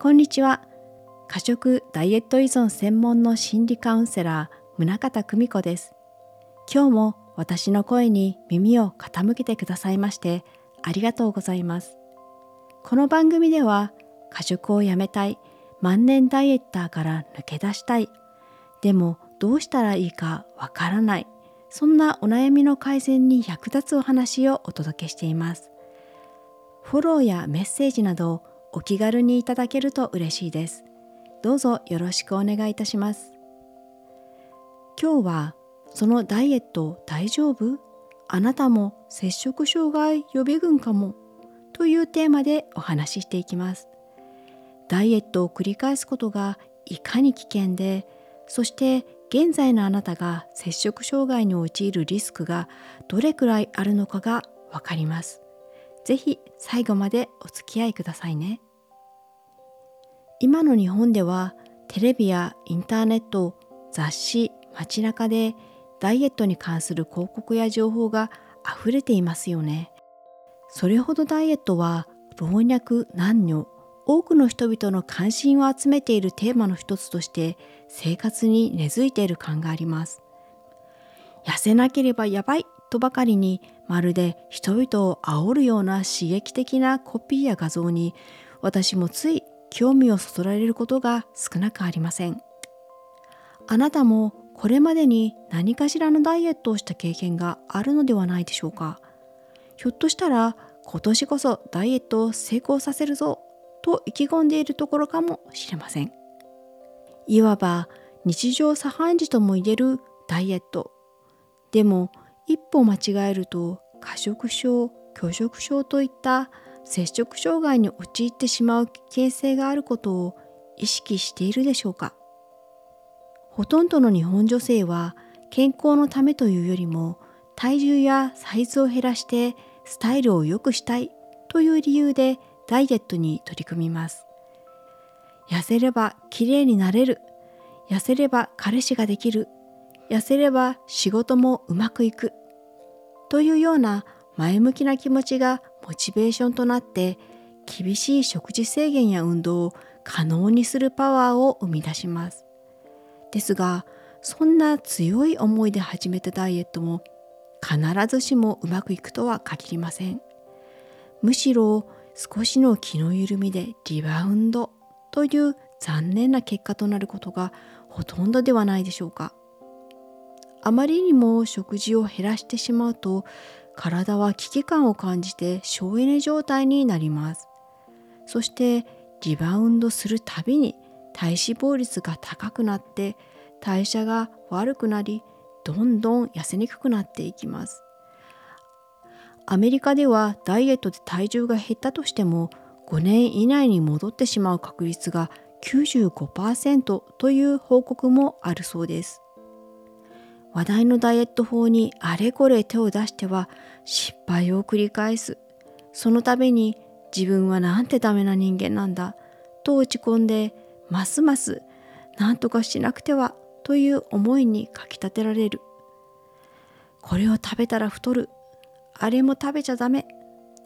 こんにちは。過食ダイエット依存専門の心理カウンセラー宗像久美子です。今日も私の声に耳を傾けてくださいましてありがとうございます。この番組では過食をやめたい万年ダイエッターから抜け出したいでもどうしたらいいかわからないそんなお悩みの改善に役立つお話をお届けしています。フォローやメッセージなどお気軽にいただけると嬉しいです。どうぞよろしくお願いいたします。今日はそのダイエット大丈夫？あなたも摂食障害予備軍かも？というテーマでお話ししていきます。ダイエットを繰り返すことがいかに危険でそして現在のあなたが摂食障害に陥るリスクがどれくらいあるのかがわかります。ぜひ最後までお付き合いくださいね。今の日本ではテレビやインターネット、雑誌、街中でダイエットに関する広告や情報が溢れていますよね。それほどダイエットは老若男女多くの人々の関心を集めているテーマの一つとして生活に根付いている感があります。痩せなければやばいとばかりにまるで人々を煽るような刺激的なコピーや画像に私もつい興味をそそられることが少なくありません。あなたもこれまでに何かしらのダイエットをした経験があるのではないでしょうか。ひょっとしたら今年こそダイエットを成功させるぞと意気込んでいるところかもしれません。いわば日常茶飯事とも言えるダイエット。でも一歩間違えると過食症、拒食症といった摂食障害に陥ってしまう形成があることを意識しているでしょうか？ほとんどの日本女性は健康のためというよりも体重やサイズを減らしてスタイルを良くしたいという理由でダイエットに取り組みます。痩せれば綺麗になれる。痩せれば彼氏ができる。痩せれば仕事もうまくいく。というような前向きな気持ちがモチベーションとなって厳しい食事制限や運動を可能にするパワーを生み出します。ですがそんな強い思いで始めたダイエットも必ずしもうまくいくとは限りません。むしろ少しの気の緩みでリバウンドという残念な結果となることがほとんどではないでしょうか。あまりにも食事を減らしてしまうと体は危機感を感じて省エネ状態になります。そしてリバウンドするたびに体脂肪率が高くなって代謝が悪くなりどんどん痩せにくくなっていきます。アメリカではダイエットで体重が減ったとしても5年以内に戻ってしまう確率が95%という報告もあるそうです。話題のダイエット法にあれこれ手を出しては失敗を繰り返す。その度に自分はなんてダメな人間なんだと落ち込んでますます何とかしなくてはという思いにかきたてられる。これを食べたら太る。あれも食べちゃダメ。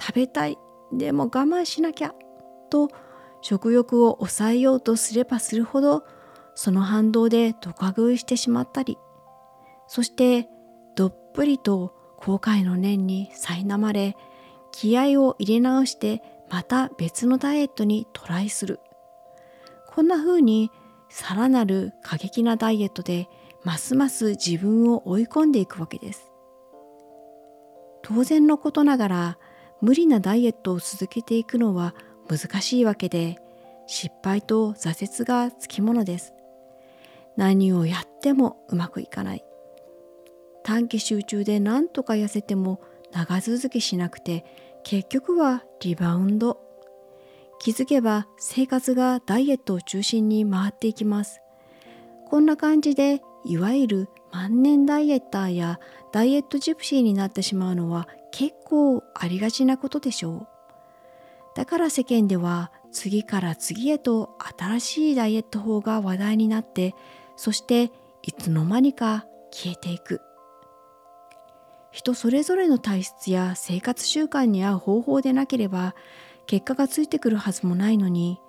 食べたい。でも我慢しなきゃ。と食欲を抑えようとすればするほどその反動でドカ食いしてしまったり。そしてどっぷりと後悔の念に苛まれ気合を入れ直してまた別のダイエットにトライするこんな風にさらなる過激なダイエットでますます自分を追い込んでいくわけです当然のことながら無理なダイエットを続けていくのは難しいわけで失敗と挫折がつきものです。何をやってもうまくいかない。短期集中で何とか痩せても長続きしなくて結局はリバウンド。気づけば生活がダイエットを中心に回っていきます。こんな感じでいわゆる万年ダイエッターやダイエットジプシーになってしまうのは結構ありがちなことでしょう。だから世間では次から次へと新しいダイエット法が話題になってそしていつの間にか消えていく。人それぞれの体質や生活習慣に合う方法でなければ結果がついてくるはずもないのに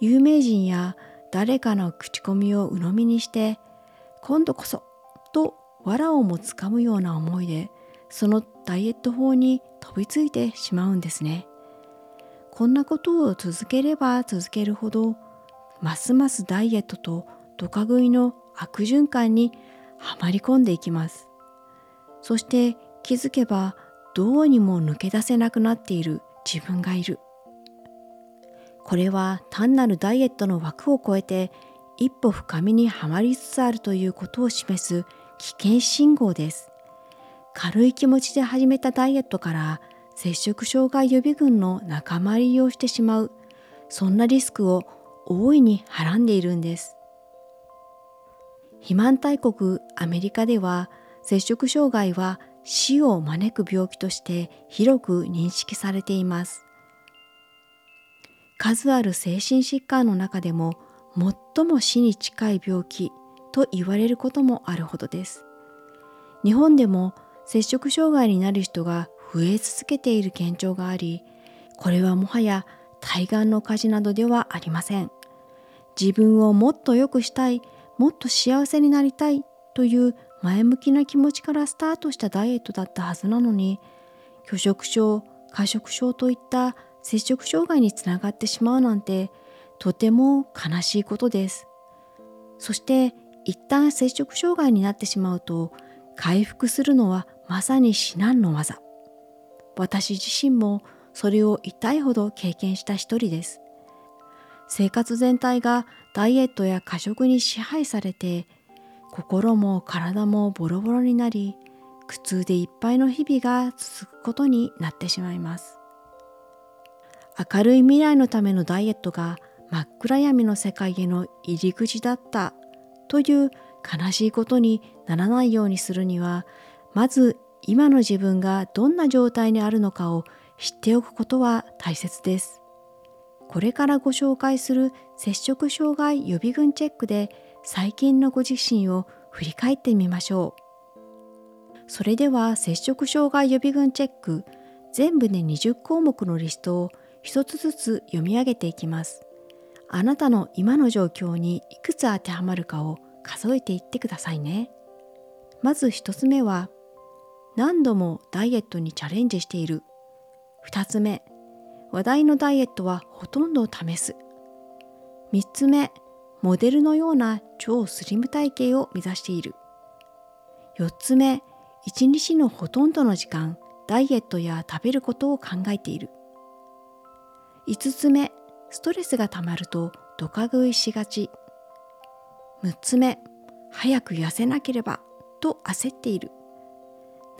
有名人や誰かの口コミを鵜呑みにして今度こそと藁をもつかむような思いでそのダイエット法に飛びついてしまうんですね。こんなことを続ければ続けるほどますますダイエットとドカ食いの悪循環にはまり込んでいきます。そして気づけばどうにも抜け出せなくなっている自分がいる。これは単なるダイエットの枠を超えて一歩深みにはまりつつあるということを示す危険信号です。軽い気持ちで始めたダイエットから摂食障害予備軍の仲間入りをしてしまう、そんなリスクを大いにはらんでいるんです。肥満大国アメリカでは摂食障害は死を招く病気として広く認識されています。数ある精神疾患の中でも最も死に近い病気と言われることもあるほどです。日本でも摂食障害になる人が増え続けている現状があり、これはもはや対岸の火事などではありません。自分をもっと良くしたい、もっと幸せになりたいという前向きな気持ちからスタートしたダイエットだったはずなのに、拒食症、過食症といった摂食障害につながってしまうなんてとても悲しいことです。そして一旦摂食障害になってしまうと回復するのはまさに至難の業。私自身もそれを痛いほど経験した一人です。生活全体がダイエットや過食に支配されて心も体もボロボロになり苦痛でいっぱいの日々が続くことになってしまいます明るい未来のためのダイエットが真っ暗闇の世界への入り口だったという悲しいことにならないようにするにはまず今の自分がどんな状態にあるのかを知っておくことは大切です。これからご紹介する摂食障害予備軍チェックで最近のご自身を振り返ってみましょう。それでは摂食障害予備軍チェック全部で20項目のリストを一つずつ読み上げていきます。あなたの今の状況にいくつ当てはまるかを数えていってくださいね。まず一つ目は何度もダイエットにチャレンジしている。二つ目話題のダイエットはほとんど試す。3つ目、モデルのような超スリム体型を目指している。4つ目、1日のほとんどの時間、ダイエットや食べることを考えている。5つ目、ストレスがたまるとドカ食いしがち。6つ目、早く痩せなければと焦っている。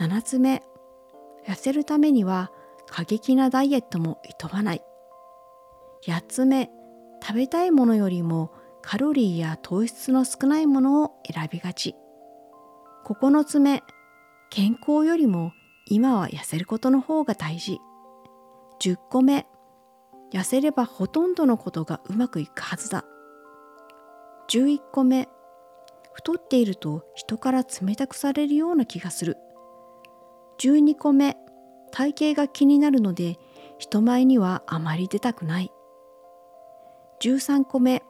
7つ目、痩せるためには過激なダイエットもいとわない。8つ目、食べたいものよりもカロリーや糖質の少ないものを選びがち。9つ目、健康よりも今は痩せることの方が大事。10個目、痩せればほとんどのことがうまくいくはずだ。11個目、太っていると人から冷たくされるような気がする。12個目、体型が気になるので人前にはあまり出たくない。13個目、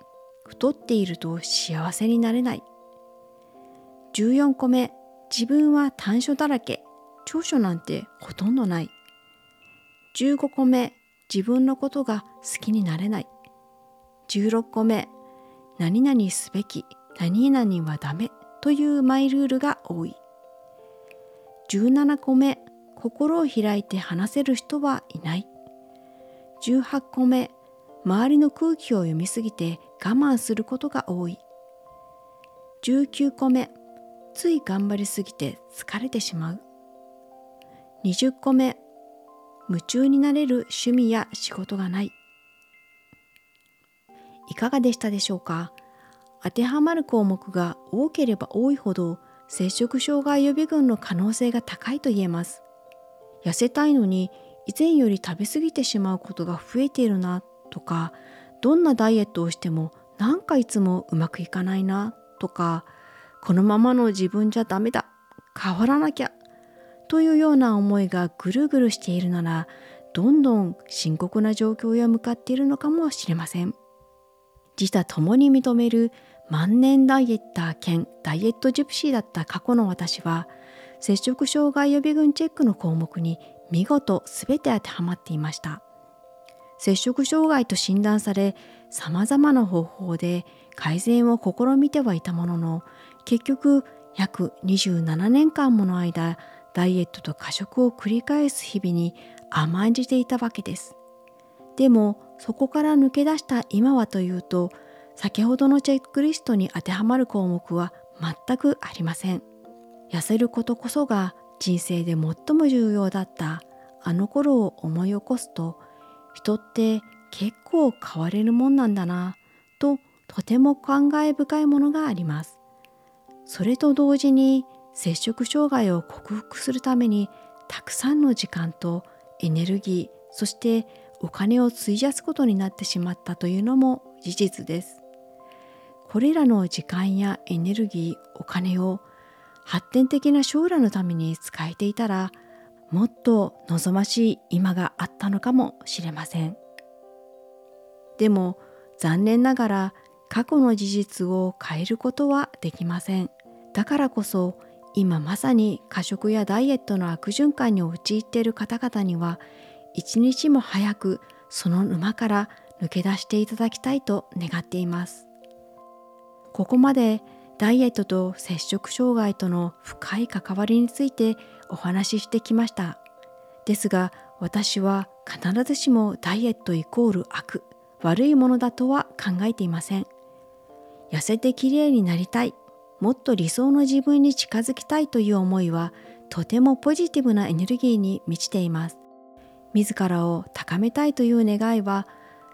太っていると幸せになれない。14個目、自分は短所だらけ、長所なんてほとんどない。15個目、自分のことが好きになれない。16個目、何々すべき、何々はダメというマイルールが多い。17個目、心を開いて話せる人はいない。18個目、周りの空気を読みすぎて我慢することが多い。19個目、つい頑張りすぎて疲れてしまう。20個目、夢中になれる趣味や仕事がない。いかがでしたでしょうか？当てはまる項目が多ければ多いほど摂食障害予備軍の可能性が高いと言えます。痩せたいのに以前より食べ過ぎてしまうことが増えているなとかどんなダイエットをしてもなんかいつもうまくいかないなとかこのままの自分じゃダメだ変わらなきゃというような思いがぐるぐるしているならどんどん深刻な状況へ向かっているのかもしれません。自他ともに認める万年ダイエッター兼ダイエットジプシーだった過去の私は摂食障害予備軍チェックの項目に見事全て当てはまっていました。摂食障害と診断され様々な方法で改善を試みてはいたものの結局約27年間もの間ダイエットと過食を繰り返す日々に甘んじていたわけです。でもそこから抜け出した今はというと先ほどのチェックリストに当てはまる項目は全くありません。痩せることこそが人生で最も重要だったあの頃を思い起こすと人って結構変われるもんなんだなととても感慨深いものがあります。それと同時に摂食障害を克服するためにたくさんの時間とエネルギーそしてお金を費やすことになってしまったというのも事実です。これらの時間やエネルギーお金を発展的な将来のために使えていたらもっと望ましい今があったのかもしれません。でも残念ながら過去の事実を変えることはできません。だからこそ今まさに過食やダイエットの悪循環に陥っている方々には一日も早くその沼から抜け出していただきたいと願っています。ここまでダイエットと摂食障害との深い関わりについてお話ししてきました。ですが私は必ずしもダイエットイコール悪悪いものだとは考えていません。痩せてきれいになりたいもっと理想の自分に近づきたいという思いはとてもポジティブなエネルギーに満ちています。自らを高めたいという願いは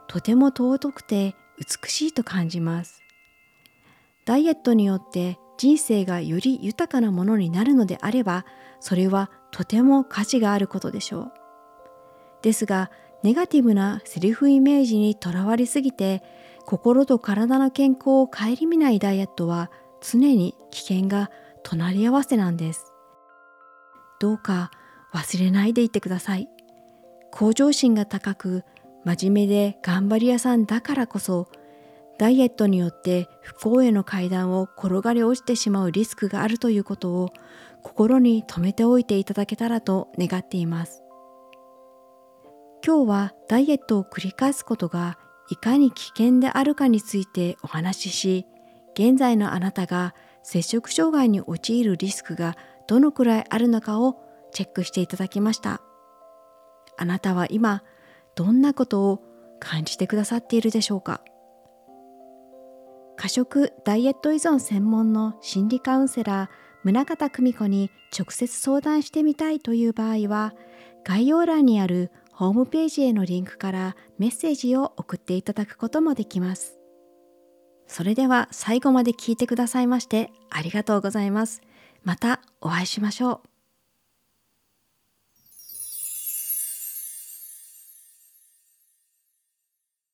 とても尊くて美しいと感じます。ダイエットによって人生がより豊かなものになるのであればそれはとても価値があることでしょう。ですがネガティブなセリフイメージにとらわれすぎて心と体の健康を顧みないダイエットは常に危険が隣り合わせなんです。どうか忘れないでいてください。向上心が高く真面目で頑張り屋さんだからこそダイエットによって不幸への階段を転がり落ちてしまうリスクがあるということを心に留めておいていただけたらと願っています。今日はダイエットを繰り返すことがいかに危険であるかについてお話しし、現在のあなたが摂食障害に陥るリスクがどのくらいあるのかをチェックしていただきました。あなたは今どんなことを感じてくださっているでしょうか？過食ダイエット依存専門の心理カウンセラー宗像久美子に直接相談してみたいという場合は概要欄にあるホームページへのリンクからメッセージを送っていただくこともできます。それでは最後まで聞いてくださいましてありがとうございます。またお会いしましょう。